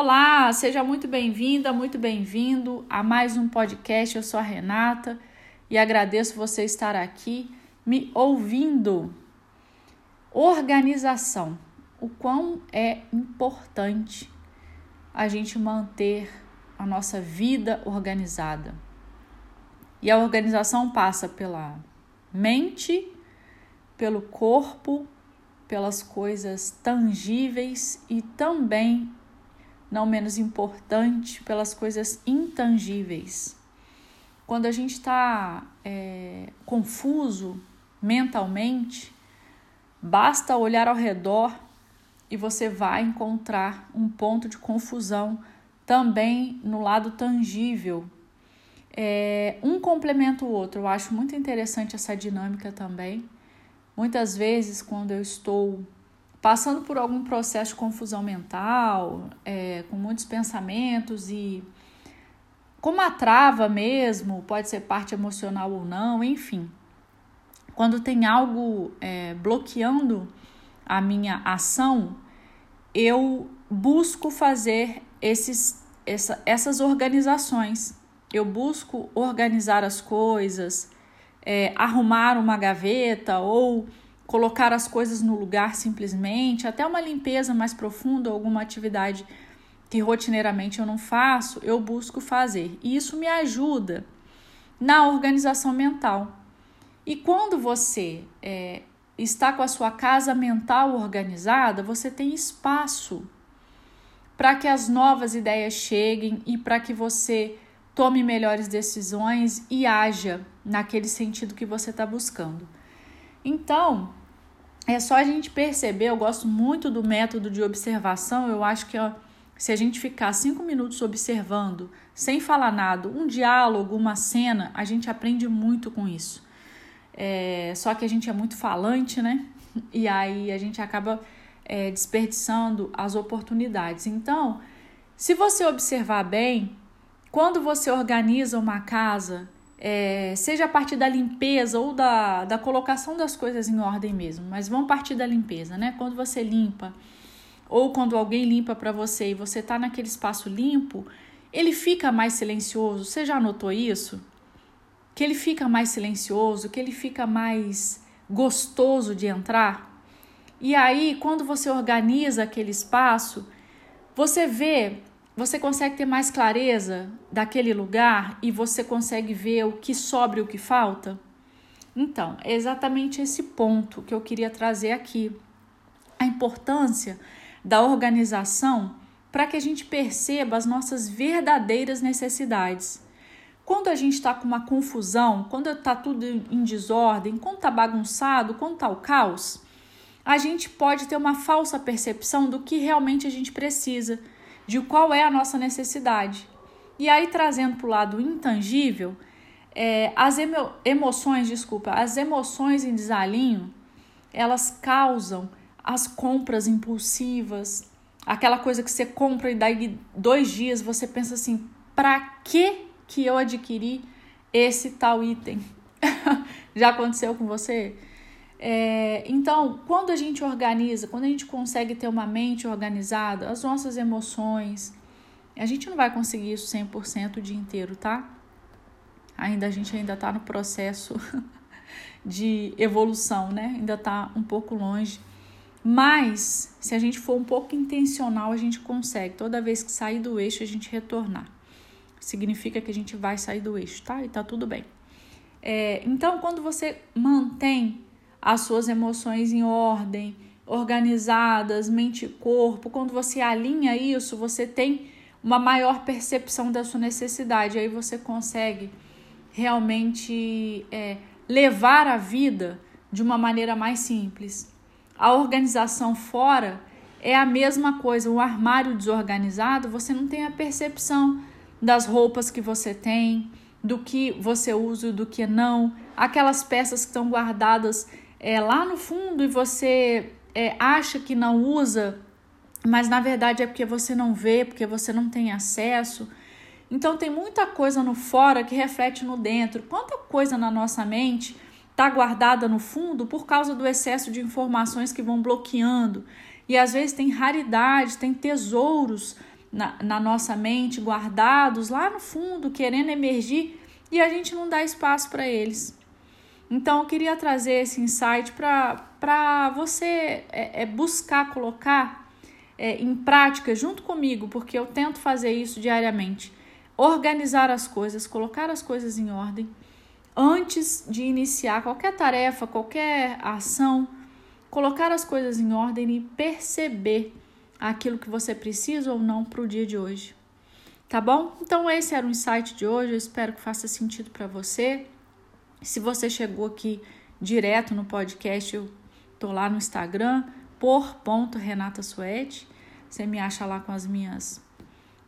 Olá, seja muito bem-vinda, muito bem-vindo a mais um podcast. Eu sou a Renata e agradeço você estar aqui me ouvindo. Organização. O quão é importante a gente manter a nossa vida organizada. E a organização passa pela mente, pelo corpo, pelas coisas tangíveis e também, não menos importante, pelas coisas intangíveis. Quando a gente está é, confuso mentalmente, basta olhar ao redor e você vai encontrar um ponto de confusão também no lado tangível. É, um complementa o outro. Eu acho muito interessante essa dinâmica também. Muitas vezes, quando eu estou passando por algum processo de confusão mental, é, com muitos pensamentos e com uma trava mesmo, pode ser parte emocional ou não, enfim. Quando tem algo é, bloqueando a minha ação, eu busco fazer esses, essa, essas organizações. Eu busco organizar as coisas, é, arrumar uma gaveta ou colocar as coisas no lugar simplesmente, até uma limpeza mais profunda, alguma atividade que rotineiramente eu não faço, eu busco fazer. E isso me ajuda na organização mental. E quando você é, está com a sua casa mental organizada, você tem espaço para que as novas ideias cheguem e para que você tome melhores decisões e haja naquele sentido que você está buscando. Então, é só a gente perceber. Eu gosto muito do método de observação. Eu acho que ó, se a gente ficar cinco minutos observando, sem falar nada, um diálogo, uma cena, a gente aprende muito com isso. É, só que a gente é muito falante, né? E aí a gente acaba é, desperdiçando as oportunidades. Então, se você observar bem, quando você organiza uma casa, é, seja a partir da limpeza ou da, da colocação das coisas em ordem mesmo, mas vamos partir da limpeza, né? Quando você limpa, ou quando alguém limpa para você e você está naquele espaço limpo, ele fica mais silencioso. Você já notou isso? Que ele fica mais silencioso, que ele fica mais gostoso de entrar. E aí, quando você organiza aquele espaço, você vê você consegue ter mais clareza daquele lugar e você consegue ver o que sobra e o que falta? Então, é exatamente esse ponto que eu queria trazer aqui. A importância da organização para que a gente perceba as nossas verdadeiras necessidades. Quando a gente está com uma confusão, quando está tudo em desordem, quando está bagunçado, quando está o caos, a gente pode ter uma falsa percepção do que realmente a gente precisa de qual é a nossa necessidade. E aí, trazendo para o lado intangível, é, as emo emoções, desculpa, as emoções em desalinho, elas causam as compras impulsivas, aquela coisa que você compra e daí dois dias você pensa assim, para que que eu adquiri esse tal item? Já aconteceu com você? É, então, quando a gente organiza, quando a gente consegue ter uma mente organizada, as nossas emoções, a gente não vai conseguir isso 100% o dia inteiro, tá? Ainda a gente ainda tá no processo de evolução, né? Ainda tá um pouco longe. Mas, se a gente for um pouco intencional, a gente consegue. Toda vez que sair do eixo, a gente retornar. Significa que a gente vai sair do eixo, tá? E tá tudo bem. É, então, quando você mantém as suas emoções em ordem, organizadas, mente e corpo. Quando você alinha isso, você tem uma maior percepção da sua necessidade. Aí você consegue realmente é, levar a vida de uma maneira mais simples. A organização fora é a mesma coisa. Um armário desorganizado, você não tem a percepção das roupas que você tem, do que você usa, do que não. Aquelas peças que estão guardadas é, lá no fundo e você é, acha que não usa, mas na verdade é porque você não vê, porque você não tem acesso. Então tem muita coisa no fora que reflete no dentro. Quanta coisa na nossa mente está guardada no fundo por causa do excesso de informações que vão bloqueando. E às vezes tem raridade, tem tesouros na, na nossa mente, guardados lá no fundo, querendo emergir, e a gente não dá espaço para eles. Então, eu queria trazer esse insight para você é, é, buscar colocar é, em prática junto comigo, porque eu tento fazer isso diariamente. Organizar as coisas, colocar as coisas em ordem antes de iniciar qualquer tarefa, qualquer ação, colocar as coisas em ordem e perceber aquilo que você precisa ou não para o dia de hoje. Tá bom? Então, esse era o insight de hoje. Eu espero que faça sentido para você. Se você chegou aqui direto no podcast, eu tô lá no Instagram, por ponto Renata Suete. Você me acha lá com as minhas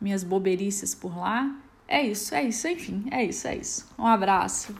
minhas boberices por lá. É isso, é isso, enfim, é isso, é isso. Um abraço.